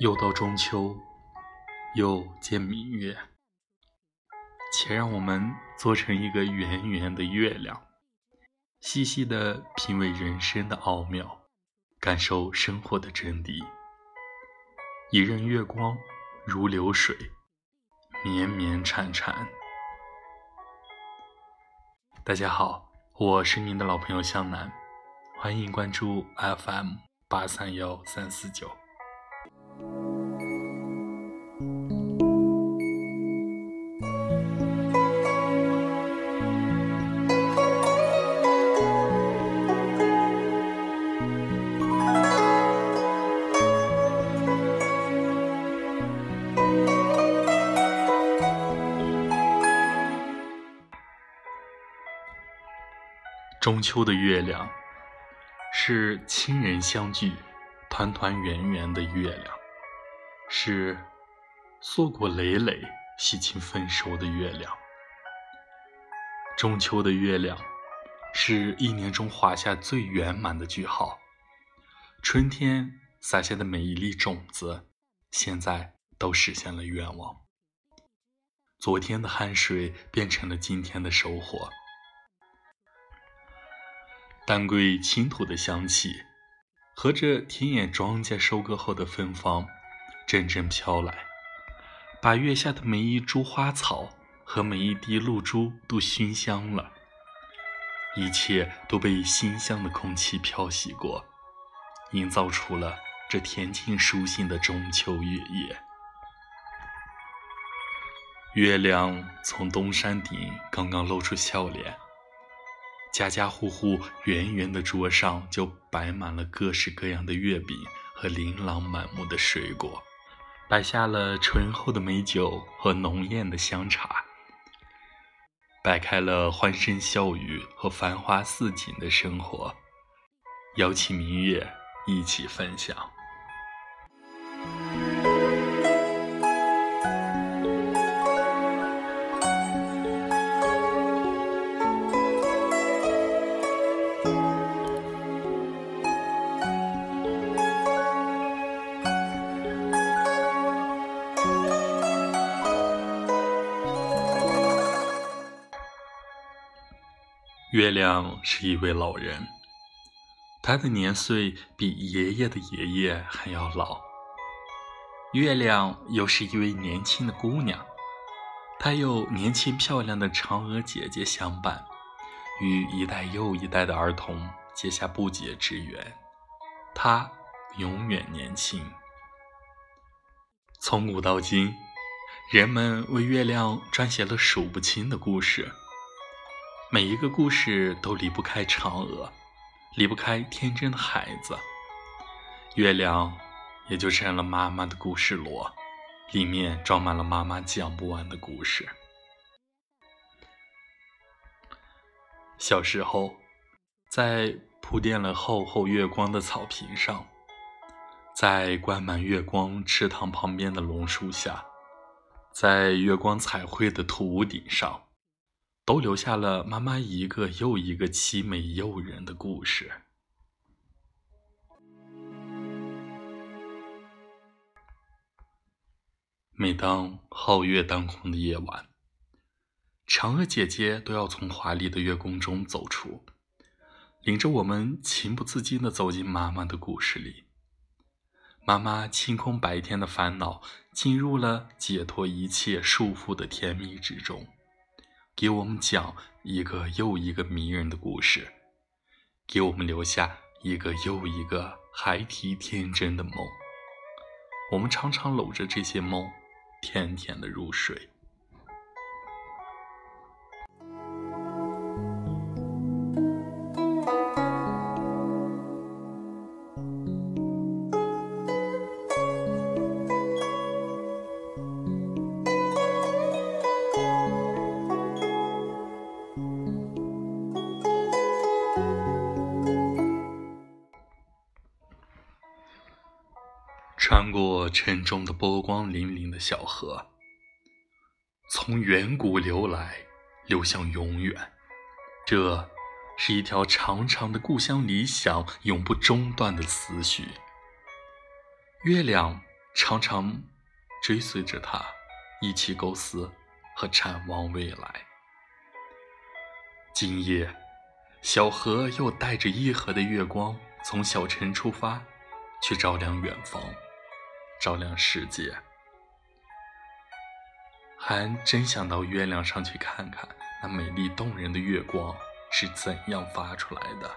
又到中秋，又见明月，且让我们做成一个圆圆的月亮，细细的品味人生的奥妙，感受生活的真谛。一任月光如流水，绵绵潺潺。大家好，我是您的老朋友向南，欢迎关注 FM 八三幺三四九。中秋的月亮，是亲人相聚、团团圆圆的月亮，是硕果累累、喜庆丰收的月亮。中秋的月亮，是一年中画下最圆满的句号。春天撒下的每一粒种子，现在都实现了愿望。昨天的汗水变成了今天的收获。丹桂青土的香气，和着田野庄稼收割后的芬芳，阵阵飘来，把月下的每一株花草和每一滴露珠都熏香了。一切都被馨香的空气漂洗过，营造出了这恬静舒心的中秋月夜。月亮从东山顶刚刚露出笑脸。家家户户圆圆的桌上就摆满了各式各样的月饼和琳琅满目的水果，摆下了醇厚的美酒和浓艳的香茶，摆开了欢声笑语和繁花似锦的生活，邀请明月一起分享。月亮是一位老人，他的年岁比爷爷的爷爷还要老。月亮又是一位年轻的姑娘，她有年轻漂亮的嫦娥姐姐相伴，与一代又一代的儿童结下不解之缘。她永远年轻。从古到今，人们为月亮撰写了数不清的故事。每一个故事都离不开嫦娥，离不开天真的孩子。月亮也就成了妈妈的故事箩，里面装满了妈妈讲不完的故事。小时候，在铺垫了厚厚月光的草坪上，在灌满月光池塘旁边的榕树下，在月光彩绘的土屋顶上。都留下了妈妈一个又一个凄美诱人的故事。每当皓月当空的夜晚，嫦娥姐姐都要从华丽的月宫中走出，领着我们情不自禁的走进妈妈的故事里。妈妈清空白天的烦恼，进入了解脱一切束缚的甜蜜之中。给我们讲一个又一个迷人的故事，给我们留下一个又一个孩提天真的梦。我们常常搂着这些梦，甜甜的入睡。座沉重的波光粼粼的小河，从远古流来，流向永远。这是一条长长的故乡理想，永不中断的思绪。月亮常常追随着它，一起构思和展望未来。今夜，小河又带着一河的月光，从小城出发，去照亮远方。照亮世界，还真想到月亮上去看看，那美丽动人的月光是怎样发出来的。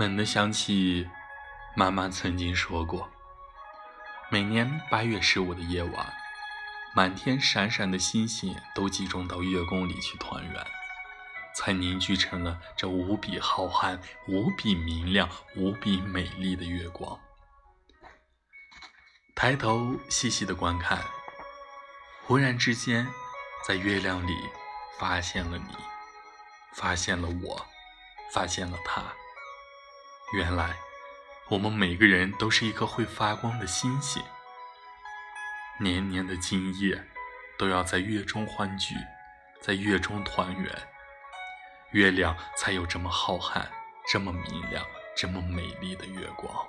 门的响起，妈妈曾经说过，每年八月十五的夜晚，满天闪闪的星星都集中到月宫里去团圆，才凝聚成了这无比浩瀚、无比明亮、无比美丽的月光。抬头细细的观看，忽然之间，在月亮里发现了你，发现了我，发现了他。原来，我们每个人都是一颗会发光的星星。年年的今夜，都要在月中欢聚，在月中团圆，月亮才有这么浩瀚、这么明亮、这么美丽的月光。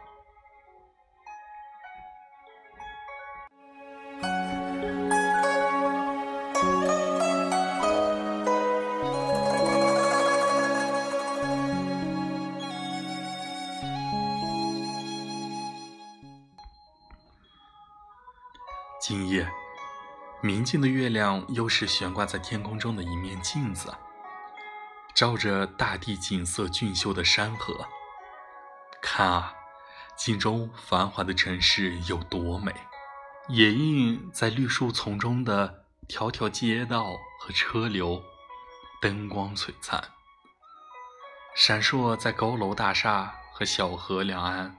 明净的月亮又是悬挂在天空中的一面镜子，照着大地景色俊秀的山河。看啊，镜中繁华的城市有多美，掩映在绿树丛中的条条街道和车流，灯光璀璨，闪烁在高楼大厦和小河两岸，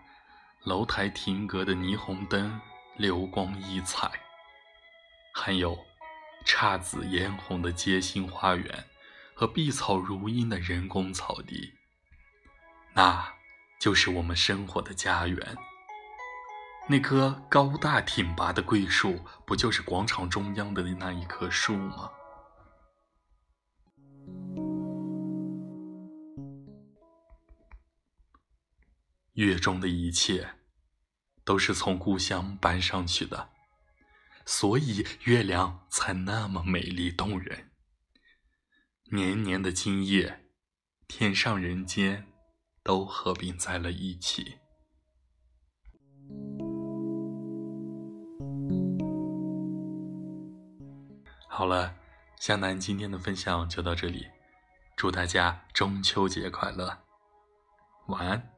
楼台亭阁的霓虹灯。流光溢彩，还有姹紫嫣红的街心花园和碧草如茵的人工草地，那就是我们生活的家园。那棵高大挺拔的桂树，不就是广场中央的那一棵树吗？月中的一切。都是从故乡搬上去的，所以月亮才那么美丽动人。年年的今夜，天上人间都合并在了一起。好了，向南今天的分享就到这里，祝大家中秋节快乐，晚安。